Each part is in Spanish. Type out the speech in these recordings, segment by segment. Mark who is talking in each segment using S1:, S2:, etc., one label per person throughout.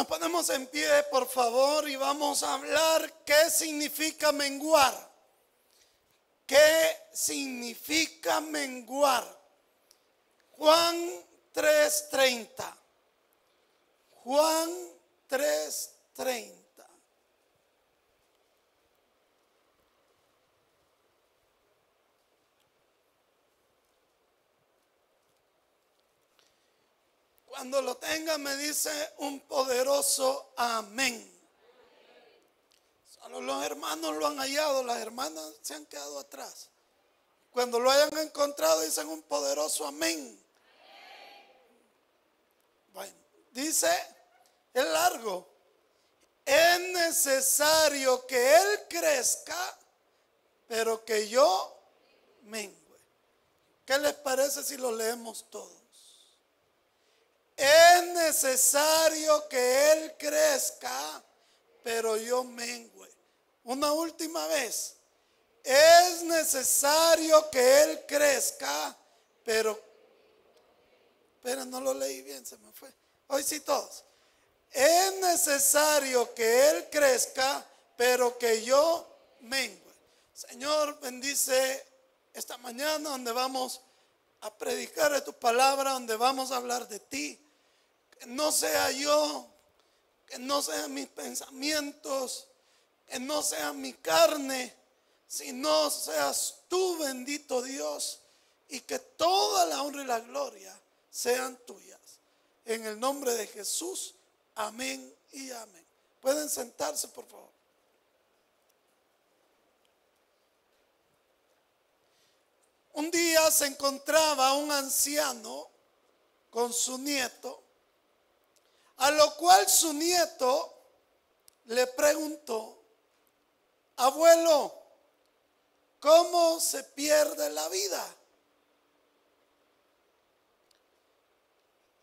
S1: Nos ponemos en pie, por favor, y vamos a hablar qué significa menguar. ¿Qué significa menguar? Juan 3:30. Juan 3:30. Cuando lo tenga me dice un poderoso amén. Solo los hermanos lo han hallado, las hermanas se han quedado atrás. Cuando lo hayan encontrado dicen un poderoso amén. Bueno, dice, es largo. Es necesario que Él crezca, pero que yo mengue. ¿Qué les parece si lo leemos todo? Es necesario que Él crezca, pero yo mengue. Una última vez. Es necesario que Él crezca, pero... Pero no lo leí bien, se me fue. Hoy sí todos. Es necesario que Él crezca, pero que yo mengue. Señor, bendice esta mañana donde vamos a predicar de tu palabra, donde vamos a hablar de ti que no sea yo, que no sean mis pensamientos, que no sea mi carne, sino seas tú, bendito Dios, y que toda la honra y la gloria sean tuyas. En el nombre de Jesús, amén y amén. Pueden sentarse, por favor. Un día se encontraba un anciano con su nieto a lo cual su nieto le preguntó, abuelo, ¿cómo se pierde la vida?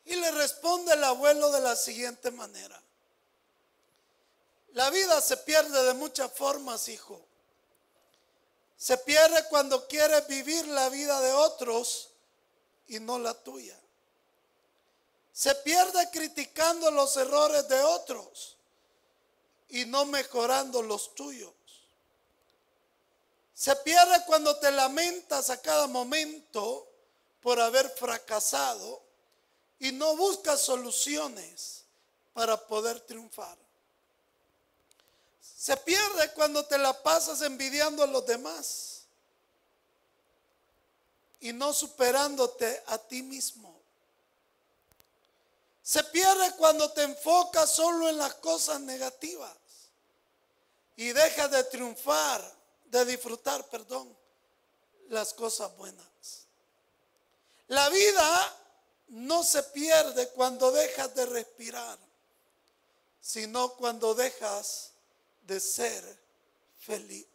S1: Y le responde el abuelo de la siguiente manera. La vida se pierde de muchas formas, hijo. Se pierde cuando quieres vivir la vida de otros y no la tuya. Se pierde criticando los errores de otros y no mejorando los tuyos. Se pierde cuando te lamentas a cada momento por haber fracasado y no buscas soluciones para poder triunfar. Se pierde cuando te la pasas envidiando a los demás y no superándote a ti mismo. Se pierde cuando te enfocas solo en las cosas negativas y dejas de triunfar, de disfrutar, perdón, las cosas buenas. La vida no se pierde cuando dejas de respirar, sino cuando dejas de ser feliz.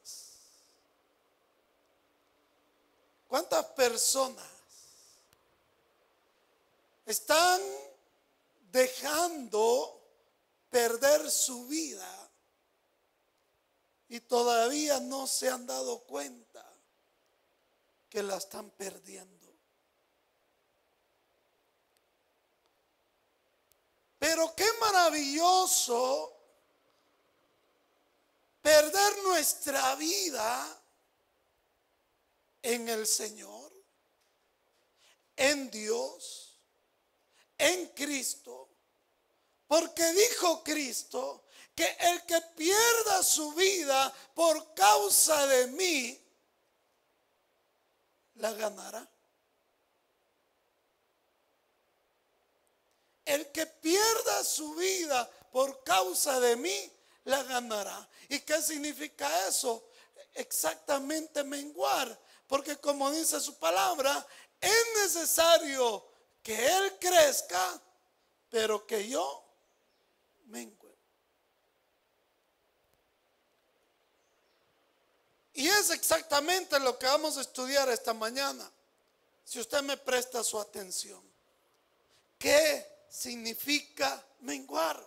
S1: ¿Cuántas personas están dejando perder su vida y todavía no se han dado cuenta que la están perdiendo. Pero qué maravilloso perder nuestra vida en el Señor, en Dios en Cristo, porque dijo Cristo que el que pierda su vida por causa de mí, la ganará. El que pierda su vida por causa de mí, la ganará. ¿Y qué significa eso? Exactamente menguar. Porque como dice su palabra, es necesario que Él crezca, pero que yo mengue. Y es exactamente lo que vamos a estudiar esta mañana, si usted me presta su atención. ¿Qué significa menguar?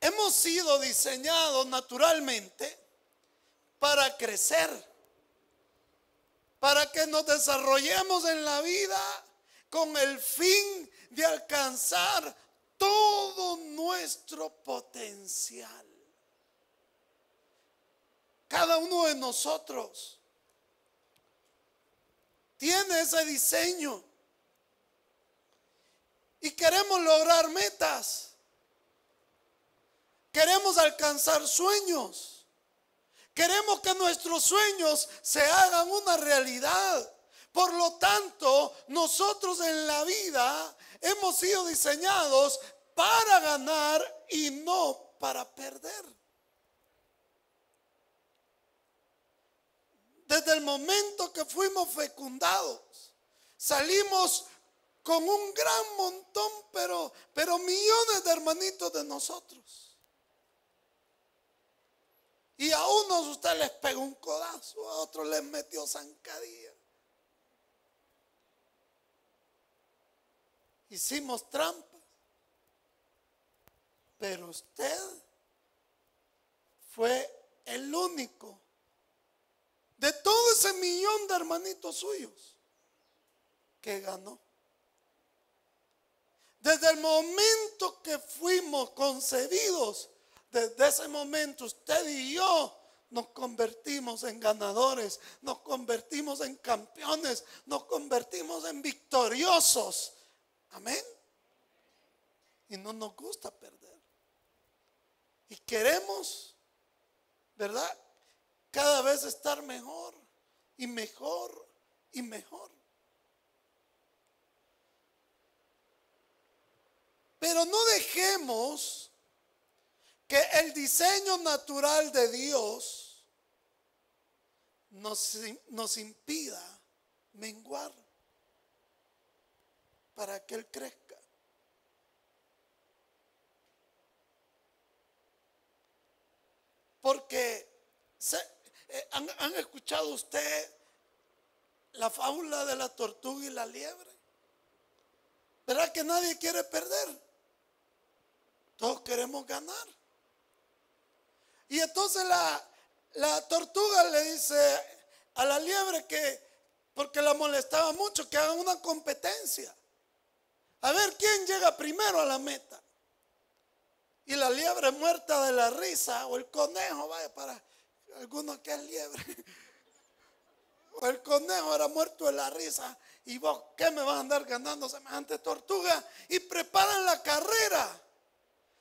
S1: Hemos sido diseñados naturalmente para crecer para que nos desarrollemos en la vida con el fin de alcanzar todo nuestro potencial. Cada uno de nosotros tiene ese diseño y queremos lograr metas. Queremos alcanzar sueños. Queremos que nuestros sueños se hagan una realidad. Por lo tanto, nosotros en la vida hemos sido diseñados para ganar y no para perder. Desde el momento que fuimos fecundados, salimos con un gran montón, pero, pero millones de hermanitos de nosotros. Y a unos usted les pegó un codazo, a otros les metió zancadilla. Hicimos trampas. Pero usted fue el único de todo ese millón de hermanitos suyos que ganó. Desde el momento que fuimos concebidos, desde ese momento usted y yo nos convertimos en ganadores, nos convertimos en campeones, nos convertimos en victoriosos. Amén. Y no nos gusta perder. Y queremos, ¿verdad? Cada vez estar mejor y mejor y mejor. Pero no dejemos que el diseño natural de Dios nos, nos impida menguar para que Él crezca. Porque eh, ¿han, ¿han escuchado usted la fábula de la tortuga y la liebre? ¿Verdad que nadie quiere perder? Todos queremos ganar. Y entonces la, la tortuga le dice a la liebre que, porque la molestaba mucho, que hagan una competencia. A ver quién llega primero a la meta. Y la liebre muerta de la risa, o el conejo, vaya, para algunos que es liebre. O el conejo era muerto de la risa. Y vos, ¿qué me vas a andar ganando semejante tortuga? Y preparan la carrera.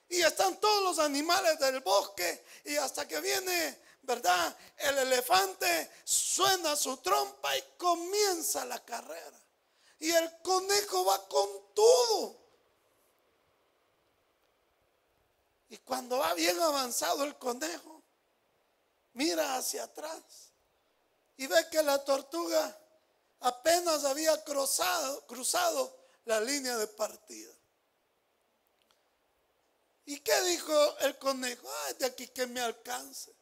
S1: Y están todos los animales del bosque. Y hasta que viene, ¿verdad? El elefante suena su trompa y comienza la carrera. Y el conejo va con todo. Y cuando va bien avanzado el conejo, mira hacia atrás y ve que la tortuga apenas había cruzado, cruzado la línea de partida. ¿Y qué dijo el conejo? Ay, de aquí que me alcance.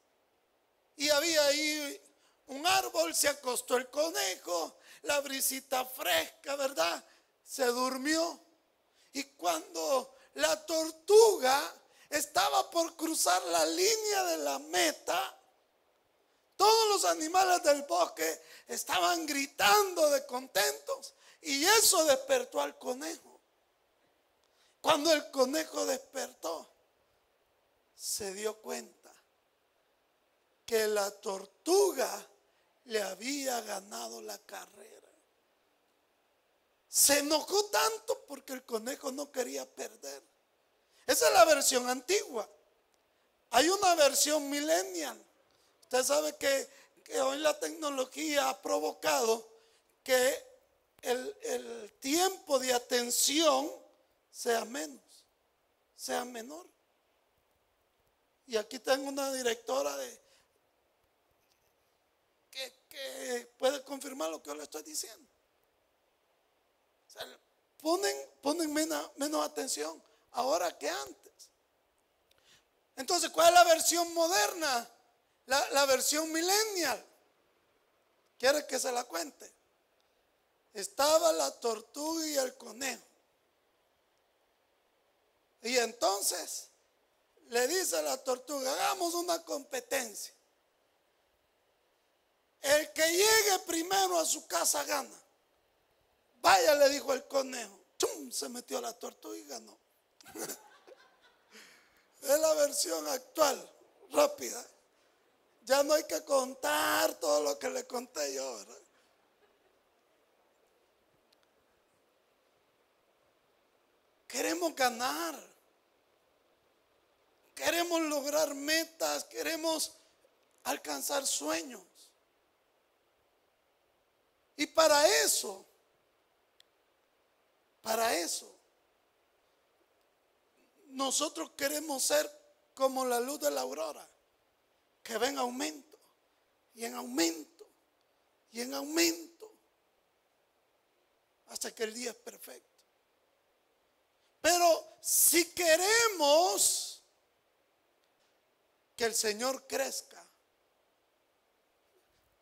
S1: Y había ahí un árbol, se acostó el conejo, la brisita fresca, ¿verdad? Se durmió. Y cuando la tortuga estaba por cruzar la línea de la meta, todos los animales del bosque estaban gritando de contentos y eso despertó al conejo. Cuando el conejo despertó, se dio cuenta que la tortuga le había ganado la carrera. Se enojó tanto porque el conejo no quería perder. Esa es la versión antigua. Hay una versión millennial. Usted sabe que, hoy la tecnología ha provocado que el, el tiempo de atención sea menos, sea menor. Y aquí tengo una directora de que, puede confirmar lo que yo le estoy diciendo. ponen ponen menos, menos atención ahora que antes. Entonces, ¿cuál es la versión moderna? La, la versión millennial. ¿Quiere que se la cuente? Estaba la tortuga y el conejo. Y entonces le dice a la tortuga, hagamos una competencia. El que llegue primero a su casa gana. Vaya, le dijo el conejo. ¡Chum! Se metió la tortuga y ganó. es la versión actual, rápida. Ya no hay que contar todo lo que le conté yo, ¿verdad? Queremos ganar. Queremos lograr metas, queremos alcanzar sueños. Y para eso, para eso, nosotros queremos ser como la luz de la aurora, que va en aumento, y en aumento, y en aumento, hasta que el día es perfecto. Pero si queremos que el Señor crezca,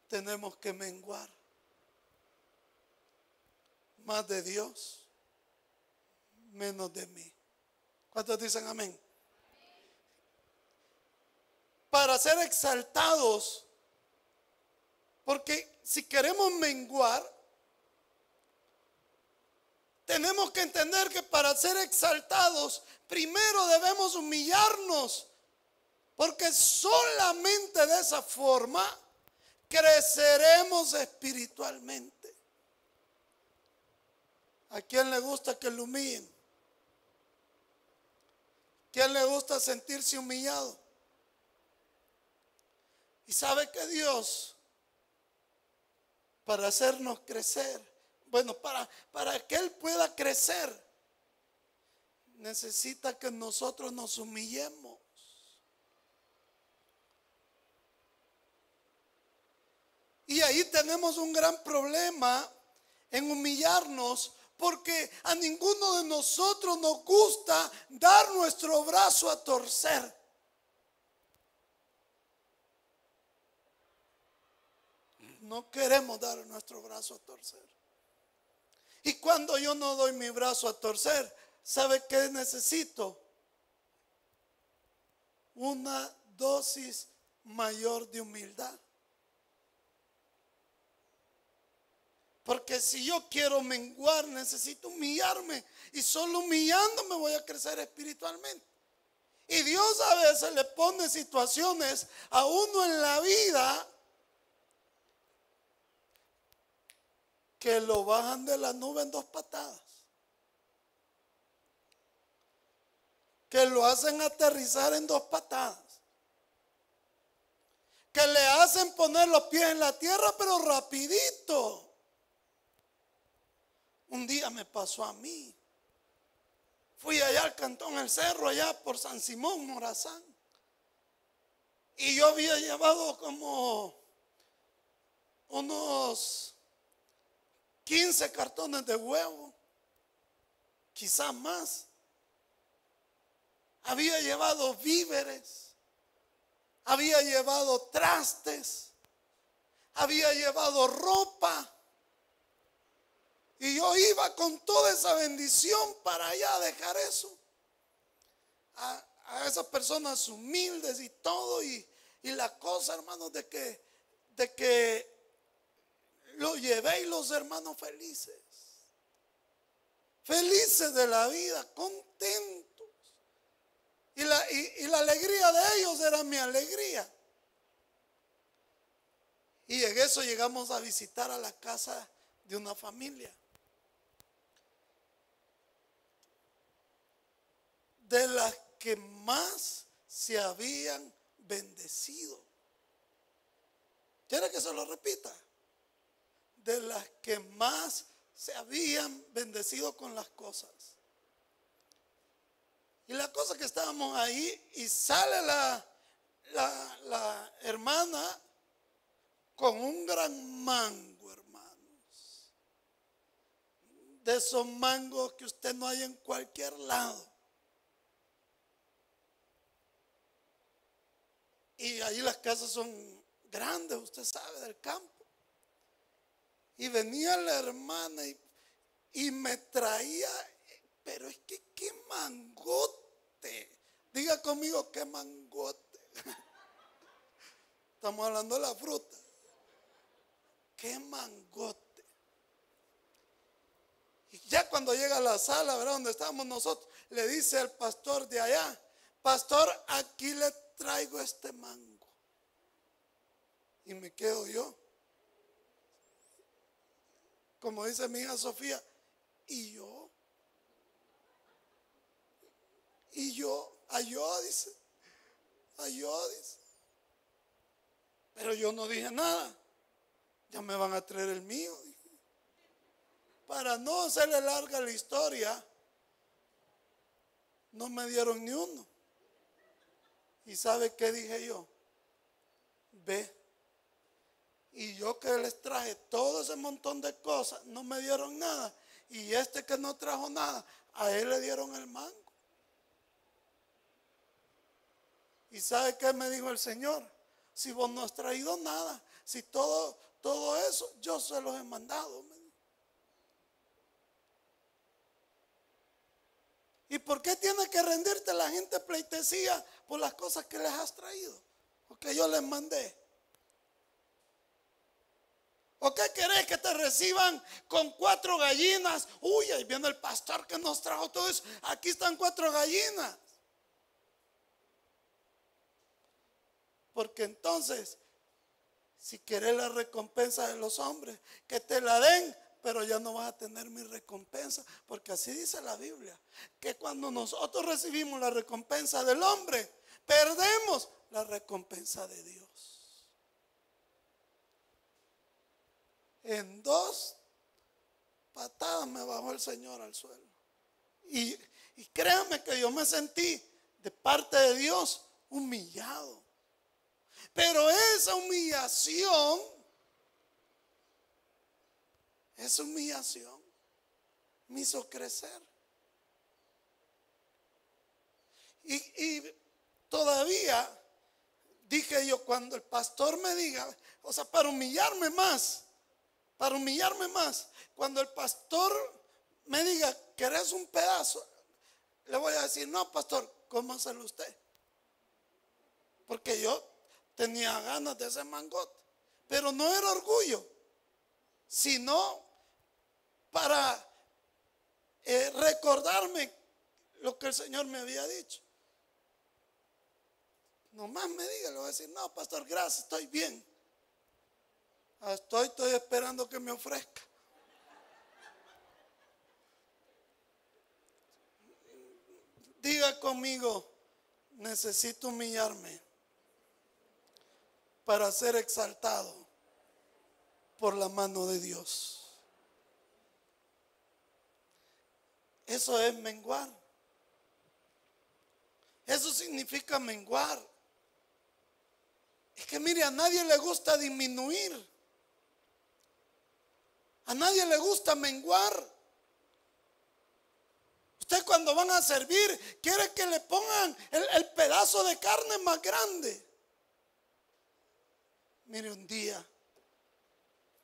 S1: tenemos que menguar más de Dios, menos de mí. ¿Cuántos dicen amén? Para ser exaltados, porque si queremos menguar, tenemos que entender que para ser exaltados, primero debemos humillarnos, porque solamente de esa forma creceremos espiritualmente. ¿A quién le gusta que lo humillen? ¿Quién le gusta sentirse humillado? Y sabe que Dios, para hacernos crecer, bueno, para, para que Él pueda crecer, necesita que nosotros nos humillemos. Y ahí tenemos un gran problema en humillarnos porque a ninguno de nosotros nos gusta dar nuestro brazo a torcer. No queremos dar nuestro brazo a torcer. Y cuando yo no doy mi brazo a torcer, ¿sabe qué necesito? Una dosis mayor de humildad. Porque si yo quiero menguar, necesito humillarme. Y solo humillándome voy a crecer espiritualmente. Y Dios a veces le pone situaciones a uno en la vida que lo bajan de la nube en dos patadas. Que lo hacen aterrizar en dos patadas. Que le hacen poner los pies en la tierra, pero rapidito. Un día me pasó a mí. Fui allá al cantón El Cerro, allá por San Simón, Morazán. Y yo había llevado como unos 15 cartones de huevo, quizás más. Había llevado víveres, había llevado trastes, había llevado ropa. Y yo iba con toda esa bendición para allá a dejar eso. A, esas personas humildes y todo. Y, y la cosa, hermanos, de que, de que lo llevé y los hermanos felices. Felices de la vida, contentos. Y la, y la alegría de ellos era mi alegría. Y en eso llegamos a visitar a la casa de una familia. De las que más se habían bendecido. ¿Quiere que se lo repita? De las que más se habían bendecido con las cosas. Y la cosa que estábamos ahí y sale la, la, hermana con un gran mango, hermanos. De esos mangos que usted no hay en cualquier lado. Y ahí las casas son grandes, usted sabe, del campo. Y venía la hermana y, me traía, pero es que qué mangote. Diga conmigo qué mangote. Estamos hablando de la fruta. Qué mangote. ya cuando llega a la sala, ¿verdad? Donde estábamos nosotros, le dice al pastor de allá, pastor, aquí le traigo este mango. Y me quedo yo. Como dice mi hija Sofía, y yo. Y yo, a yo, dice. A yo, dice. Pero yo no dije nada. Ya me van a traer el mío. Para no hacerle larga la historia, no me dieron ni uno. ¿Y sabe qué dije yo? Ve. Y yo que les traje todo ese montón de cosas, no me dieron nada. Y este que no trajo nada, a él le dieron el mango. ¿Y sabe qué me dijo el Señor? Si vos no has traído nada, si todo, todo eso, yo se los he mandado. ¿Y por qué tiene que rendirte la gente pleitesía por las cosas que les has traído? Porque yo les mandé. ¿O qué querés que te reciban con cuatro gallinas? Uy, ahí viene el pastor que nos trajo todo eso. Aquí están cuatro gallinas. Porque entonces, si querés la recompensa de los hombres, que te la den, pero ya no vas a tener mi recompensa. Porque así dice la Biblia, que cuando nosotros recibimos la recompensa del hombre, perdemos la recompensa de Dios. En dos patadas me bajó el Señor al suelo. Y, y créame que yo me sentí de parte de Dios humillado. Pero esa humillación, esa humillación me hizo crecer. Y, y, todavía dije yo, cuando el pastor me diga, o sea, para humillarme más, para humillarme más, cuando el pastor me diga, ¿querés un pedazo? Le voy a decir, no, pastor, cómaselo usted. Porque yo tenía ganas de ese mangote. Pero no era orgullo, sino para eh, recordarme lo que el Señor me había dicho. Nomás me diga, le voy a decir, no, pastor, gracias, estoy bien. Estoy, estoy esperando que me ofrezca. Diga conmigo, necesito humillarme para ser exaltado por la mano de Dios. Eso es menguar. Eso significa menguar. Es que mire, a nadie le gusta disminuir. A nadie le gusta menguar. Usted cuando van a servir quiere que le pongan el, el pedazo de carne más grande. Mire, un día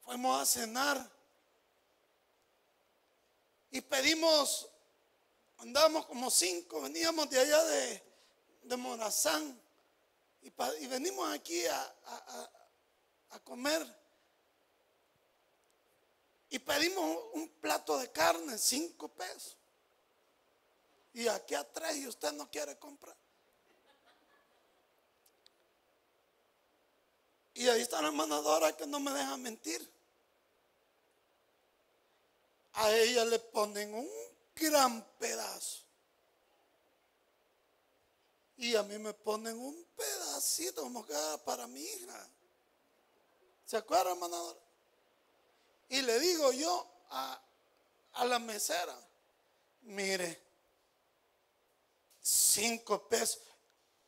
S1: fuimos a cenar y pedimos, andábamos como cinco, veníamos de allá de, de Morazán y, venimos aquí a, a comer. Y pedimos un plato de carne, cinco pesos. Y aquí a tres y usted no quiere comprar. Y ahí está la hermana Dora que no me deja mentir. A ella le ponen un gran pedazo. Y a mí me ponen un pedacito como que para mi hija. ¿Se acuerdan, hermana Dora? Y le digo yo a, a la mesera, mire, cinco pesos,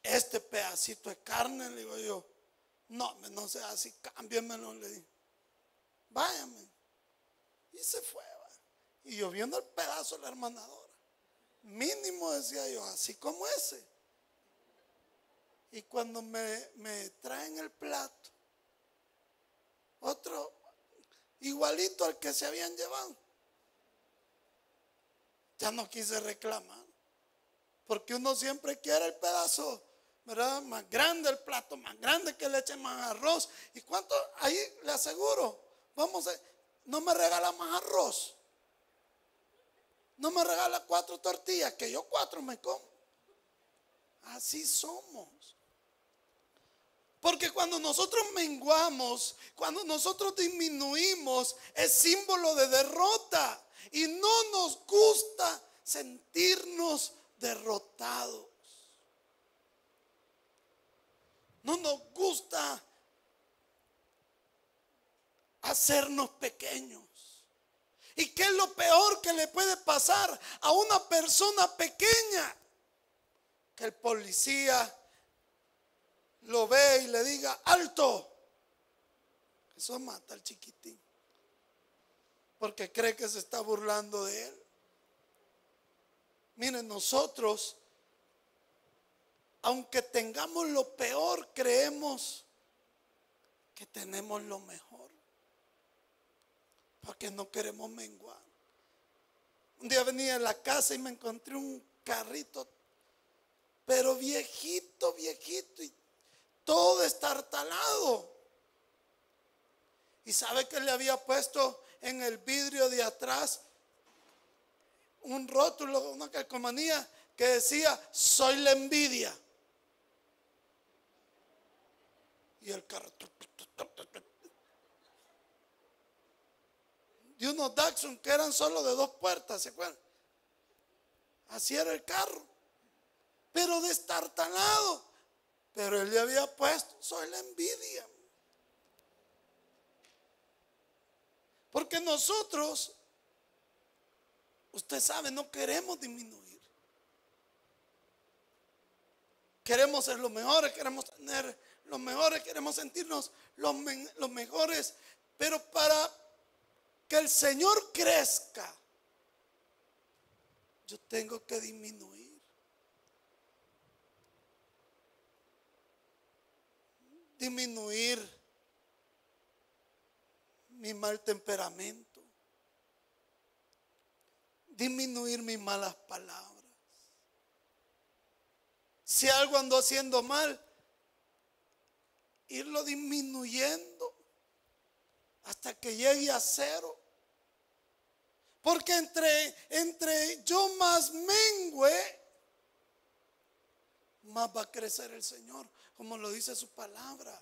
S1: este pedacito de carne, le digo yo, no, no sea así, cámbiamelo, le dije. Váyame. Y se fue. Y yo viendo el pedazo de la hermanadora. Mínimo decía yo, así como ese. Y cuando me, me traen el plato, otro igualito al que se habían llevado, ya no quise reclamar. Porque uno siempre quiere el pedazo ¿verdad? Más grande el plato, más grande que le echen más arroz. ¿Y cuánto? Ahí le aseguro, vamos a, no me regala más arroz. no me regala cuatro tortillas, que yo cuatro me como. Así somos. Porque cuando nosotros menguamos, cuando nosotros disminuimos, es símbolo de derrota. Y no nos gusta sentirnos derrotados. No nos gusta hacernos pequeños. ¿Y qué es lo peor que le puede pasar a una persona pequeña? Que el policía lo ve y le diga, alto. Eso mata al chiquitín. Porque cree que se está burlando de él. Miren, nosotros, aunque tengamos lo peor, creemos que tenemos lo mejor. Porque no queremos menguar. Un día venía a la casa y me encontré un carrito, pero viejito, viejito, y todo estartalado. ¿Y sabe que le había puesto en el vidrio de atrás un rótulo, una calcomanía que decía, soy la envidia? Y el carro... De unos Datsun que eran solo de dos puertas, ¿se acuerdan? Así era el carro. Pero destartalado. Pero él le había puesto, soy la envidia. Porque nosotros, usted sabe, no queremos disminuir. Queremos ser los mejores, queremos tener los mejores, queremos sentirnos los, los mejores. Pero para que el Señor crezca, yo tengo que disminuir. Disminuir mi mal temperamento, disminuir mis malas palabras. Si algo ando haciendo mal, irlo disminuyendo hasta que llegue a cero. Porque entre, entre yo más mengüe, más va a crecer el Señor como lo dice su palabra.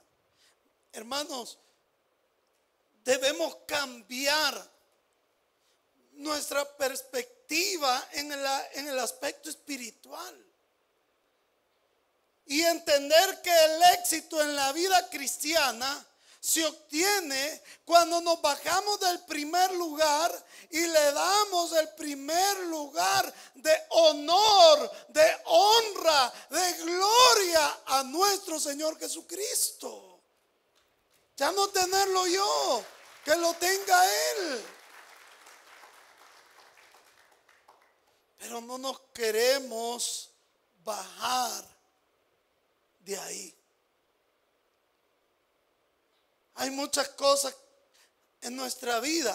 S1: Hermanos, debemos cambiar nuestra perspectiva en el, en el aspecto espiritual. Y entender que el éxito en la vida cristiana se obtiene cuando nos bajamos del primer lugar y le damos el primer lugar de honor, de honra, de gloria a nuestro Señor Jesucristo. Ya no tenerlo yo, que lo tenga Él. Pero no nos queremos bajar de ahí. Hay muchas cosas en nuestra vida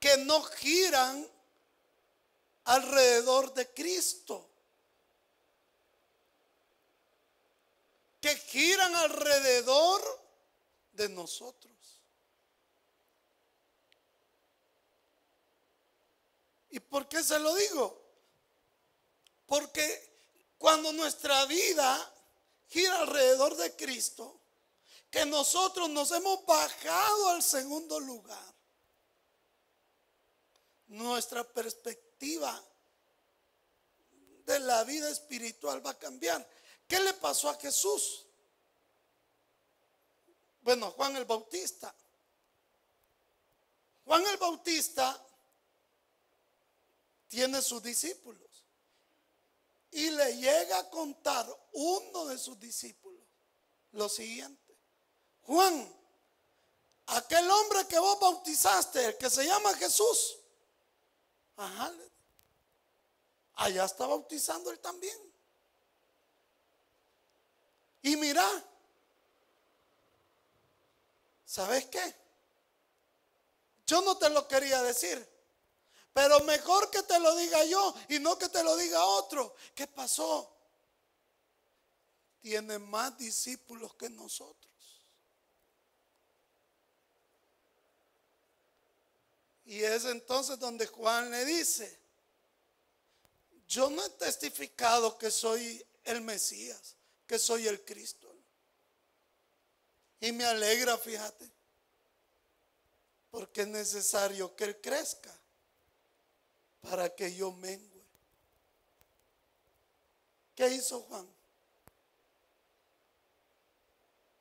S1: que no giran alrededor de Cristo. Que giran alrededor de nosotros. ¿Y por qué se lo digo? Porque cuando nuestra vida gira alrededor de Cristo, que nosotros nos hemos bajado al segundo lugar. Nuestra perspectiva de la vida espiritual va a cambiar. ¿Qué le pasó a Jesús? Bueno, Juan el Bautista. Juan el Bautista tiene sus discípulos y le llega a contar uno de sus discípulos lo siguiente. Juan, aquel hombre que vos bautizaste, el que se llama Jesús, ajá, allá está bautizando él también. Y mira, ¿sabes qué? Yo no te lo quería decir, pero mejor que te lo diga yo y no que te lo diga otro. ¿Qué pasó? Tiene más discípulos que nosotros. Y es entonces donde Juan le dice, yo no he testificado que soy el Mesías, que soy el Cristo. Y me alegra, fíjate, porque es necesario que Él crezca para que yo mengue. ¿Qué hizo Juan?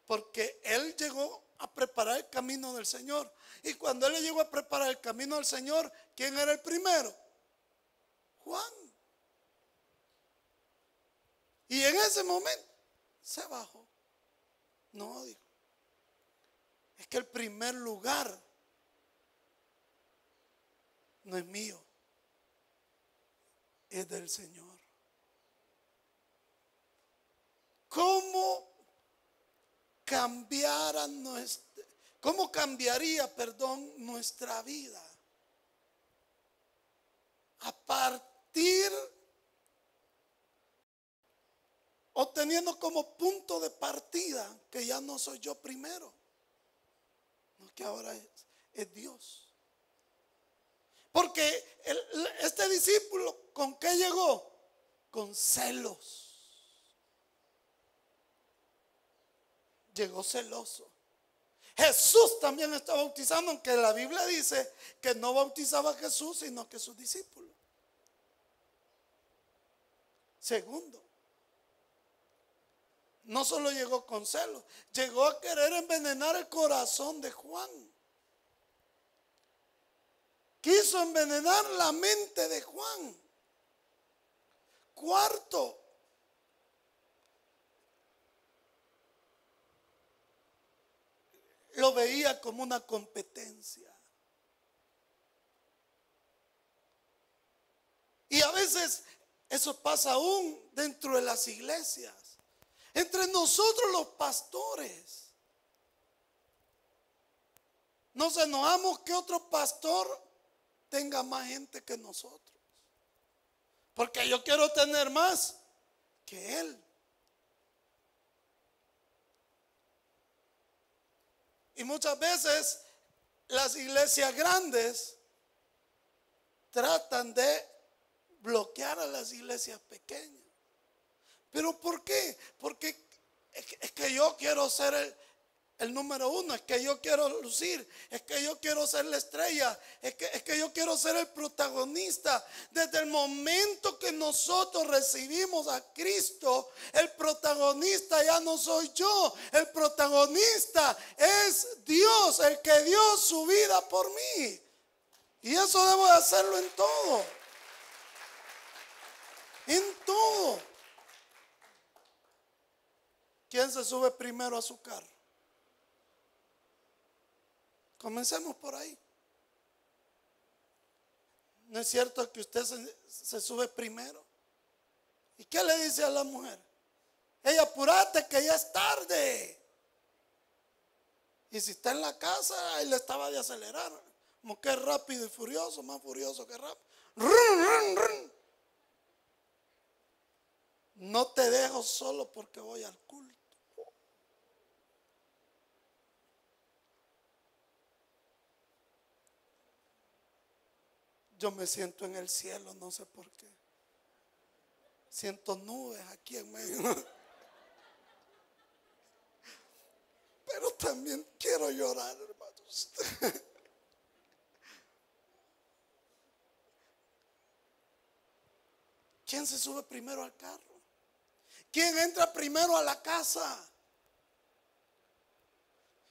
S1: Porque él llegó a preparar el camino del Señor. Y cuando él llegó a preparar el camino del Señor, ¿quién era el primero? Juan. Y en ese momento se bajó. No, dijo. Es que el primer lugar no es mío, es del Señor. ¿Cómo cambiara nuestra, cómo cambiaría, perdón, nuestra vida? A partir o teniendo como punto de partida que ya no soy yo primero, que ahora es, es Dios. Porque este discípulo, ¿con qué llegó? Con celos. llegó celoso. Jesús también está bautizando, aunque la Biblia dice que no bautizaba a Jesús, sino que sus discípulos. Segundo, no solo llegó con celos, llegó a querer envenenar el corazón de Juan. Quiso envenenar la mente de Juan. Cuarto, lo veía como una competencia. Y a veces eso pasa aún dentro de las iglesias. Entre nosotros los pastores. Nos enojamos que otro pastor tenga más gente que nosotros. Porque yo quiero tener más que él. Y muchas veces las iglesias grandes tratan de bloquear a las iglesias pequeñas. ¿Pero por qué? Porque es que, yo quiero ser el, el número uno, es que yo quiero lucir, es que yo quiero ser la estrella, es que, es que yo quiero ser el protagonista. Desde el momento que nosotros recibimos a Cristo, el protagonista ya no soy yo, el protagonista es Dios, el que dio su vida por mí. Y eso debo de hacerlo en todo. En todo. ¿Quién se sube primero a su carro? Comencemos por ahí. ¿No es cierto que usted se, sube primero? ¿Y qué le dice a la mujer? Ella, apurate que ya es tarde. Y si está en la casa, él estaba de acelerar. Como que rápido y furioso, más furioso que rápido. No te dejo solo porque voy al culto. Yo me siento en el cielo, no sé por qué. Siento nubes aquí en medio. Pero también quiero llorar, hermanos. ¿Quién se sube primero al carro? ¿Quién entra primero a la casa?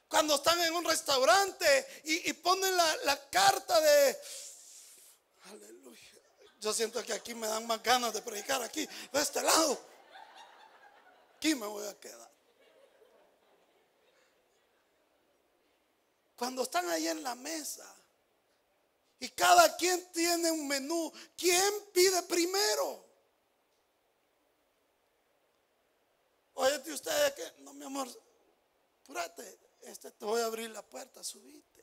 S1: Cuando están en un restaurante y, ponen la carta de yo siento que aquí me dan más ganas de predicar aquí, de este lado. Aquí me voy a quedar. Cuando están ahí en la mesa y cada quien tiene un menú, ¿quién pide primero? Oye, ustedes que, no, mi amor, apúrate, este, te voy a abrir la puerta, subite.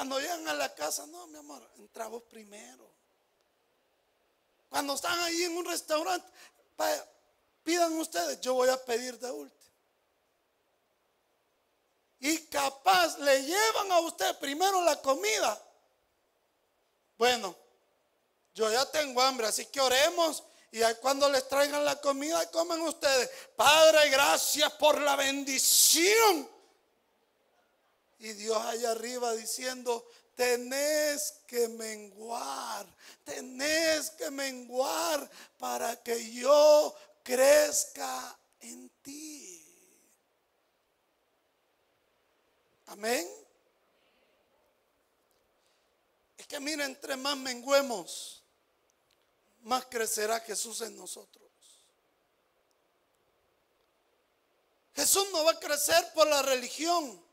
S1: Cuando llegan a la casa, no, mi amor, entramos primero. Cuando están ahí en un restaurante, pidan ustedes, yo voy a pedir de último. Y capaz le llevan a usted primero la comida. Bueno, yo ya tengo hambre, así que oremos y cuando les traigan la comida, comen ustedes. Padre, gracias por la bendición. Y Dios allá arriba diciendo, tenés que menguar, tenés que menguar para que yo crezca en ti. Amén. Es que mira, entre más menguemos, más crecerá Jesús en nosotros. Jesús no va a crecer por la religión.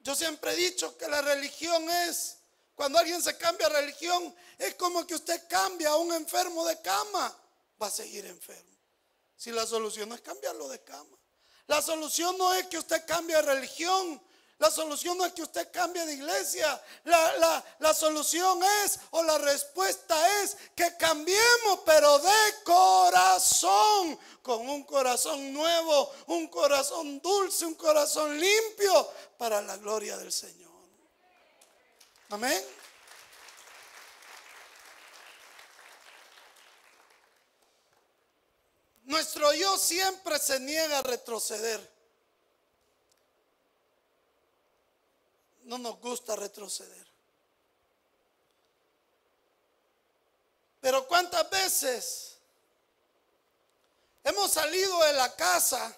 S1: Yo siempre he dicho que la religión es, cuando alguien se cambia religión, es como que usted cambia a un enfermo de cama, va a seguir enfermo. Si la solución no es cambiarlo de cama. La solución no es que usted cambie de religión, la solución no es que usted cambie de iglesia. La, solución es, o la respuesta es, que cambiemos, pero de corazón. Con un corazón nuevo, un corazón dulce, un corazón limpio, para la gloria del Señor. Amén. Nuestro yo siempre se niega a retroceder. No nos gusta retroceder. Pero cuántas veces hemos salido de la casa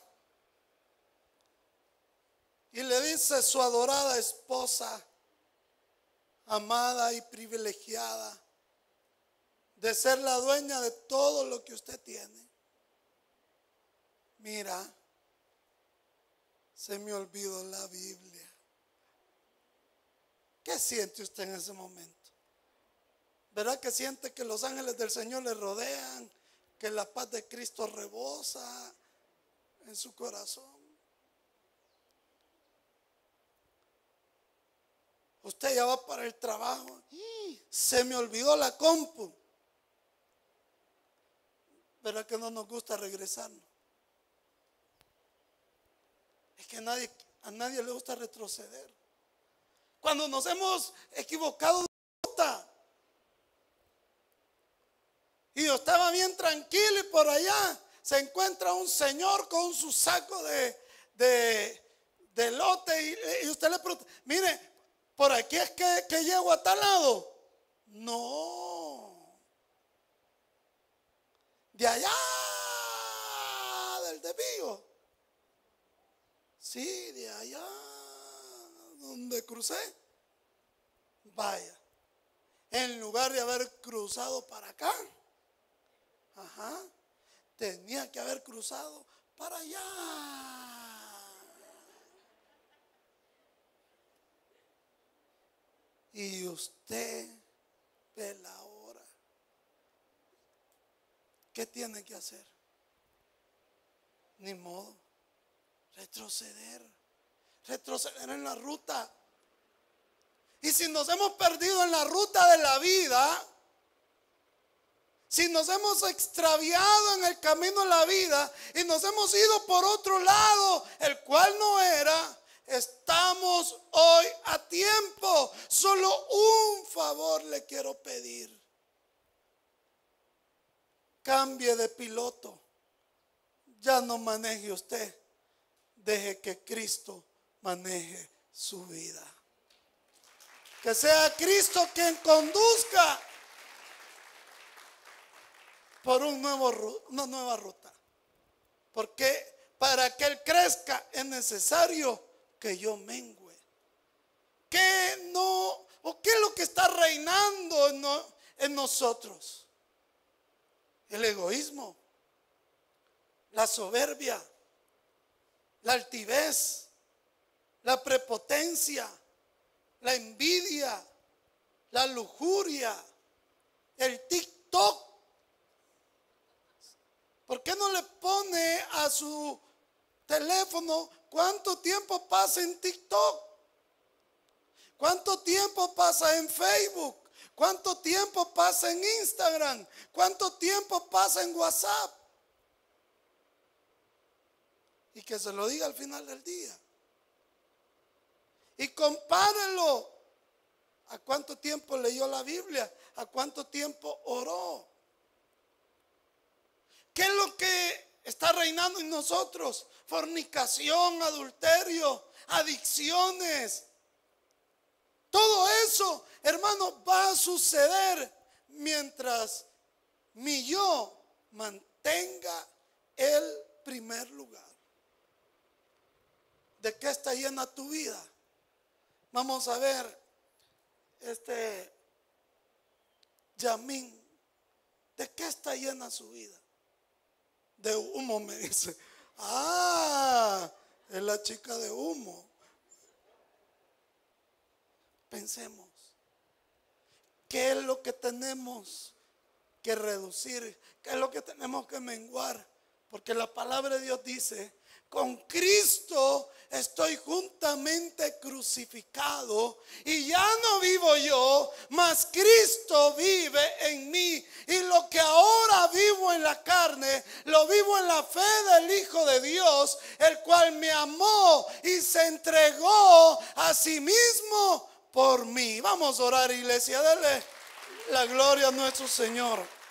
S1: y le dice su adorada esposa, amada y privilegiada, de ser la dueña de todo lo que usted tiene. Mira, se me olvidó la Biblia. ¿Qué siente usted en ese momento? ¿Verdad que siente que los ángeles del Señor le rodean? Que la paz de Cristo rebosa en su corazón. Usted ya va para el trabajo. Se me olvidó la compu. ¿Verdad que no nos gusta regresarnos? Es que nadie, a nadie le gusta retroceder cuando nos hemos equivocado de ruta. Y yo estaba bien tranquilo y por allá se encuentra un señor con su saco de, de, lote y, usted le pregunta, mire, ¿por aquí es que, que llego a tal lado? No. De allá del desvío. Sí, de allá crucé, vaya, en lugar de haber cruzado para acá, tenía que haber cruzado para allá. Y usted ve la hora. ¿Qué tiene que hacer? Ni modo, retroceder retroceder en la ruta. Y si nos hemos perdido en la ruta de la vida, si nos hemos extraviado en el camino de la vida y nos hemos ido por otro lado, el cual no era, estamos hoy a tiempo. Solo un favor le quiero pedir. Cambie de piloto. Ya no maneje usted. Deje que Cristo maneje su vida. Que sea Cristo quien conduzca por una nueva ruta. Porque para que Él crezca es necesario que yo mengue. ¿Qué no? ¿O qué es lo que está reinando en nosotros? El egoísmo, la soberbia, la altivez, la prepotencia, la envidia, la lujuria, el TikTok. ¿Por qué no le pone a su teléfono cuánto tiempo pasa en TikTok? ¿Cuánto tiempo pasa en Facebook? ¿Cuánto tiempo pasa en Instagram? ¿Cuánto tiempo pasa en WhatsApp? Y que se lo diga al final del día y compárelo ¿A cuánto tiempo leyó la Biblia? ¿A cuánto tiempo oró? ¿Qué es lo que está reinando en nosotros? Fornicación, adulterio, adicciones. Todo eso, hermano, va a suceder mientras mi yo mantenga el primer lugar. ¿De qué está llena tu vida? Vamos a ver, este, Yamín, ¿de qué está llena su vida? De humo, me dice. Ah, es la chica de humo. Pensemos, ¿qué es lo que tenemos que reducir? ¿Qué es lo que tenemos que menguar? Porque la palabra de Dios dice, con Cristo estoy juntamente crucificado y ya no vivo yo, mas Cristo vive en mí. Y lo que ahora vivo en la carne, lo vivo en la fe del Hijo de Dios, el cual me amó y se entregó a sí mismo por mí. Vamos a orar, iglesia, dele la gloria a nuestro Señor.